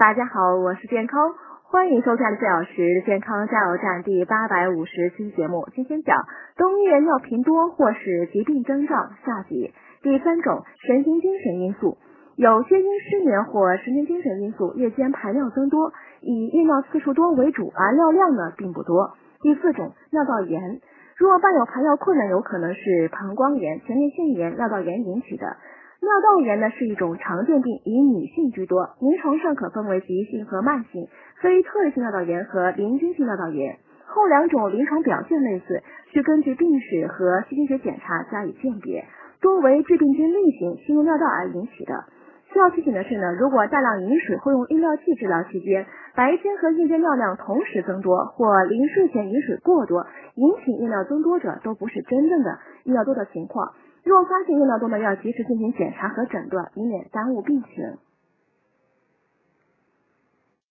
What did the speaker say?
大家好，我是健康，欢迎收看四小时健康加油站第八百五十期节目。今天讲冬夜尿频多或是疾病征兆下集。第三种神经精神因素，有些因失眠或神经精神因素，夜间排尿增多，以夜尿次数多为主，而尿量呢并不多。第四种尿道炎，若伴有排尿困难，有可能是膀胱炎、前列腺炎、尿道炎引起的。尿道炎呢是一种常见病，以女性居多，临床上可分为急性和慢性，非特异性尿道炎和淋菌性尿道炎。后两种临床表现类似，需根据病史和细菌学检查加以鉴别，多为致病菌类型侵入尿道而引起的。需要提醒的是呢，如果大量饮水或用利尿剂治疗期间，白天和夜间尿量同时增多，或临睡前饮水过多，引起夜尿增多者，都不是真正的尿多的情况。若发现尿道多呢，要及时进行检查和诊断，以免耽误病情。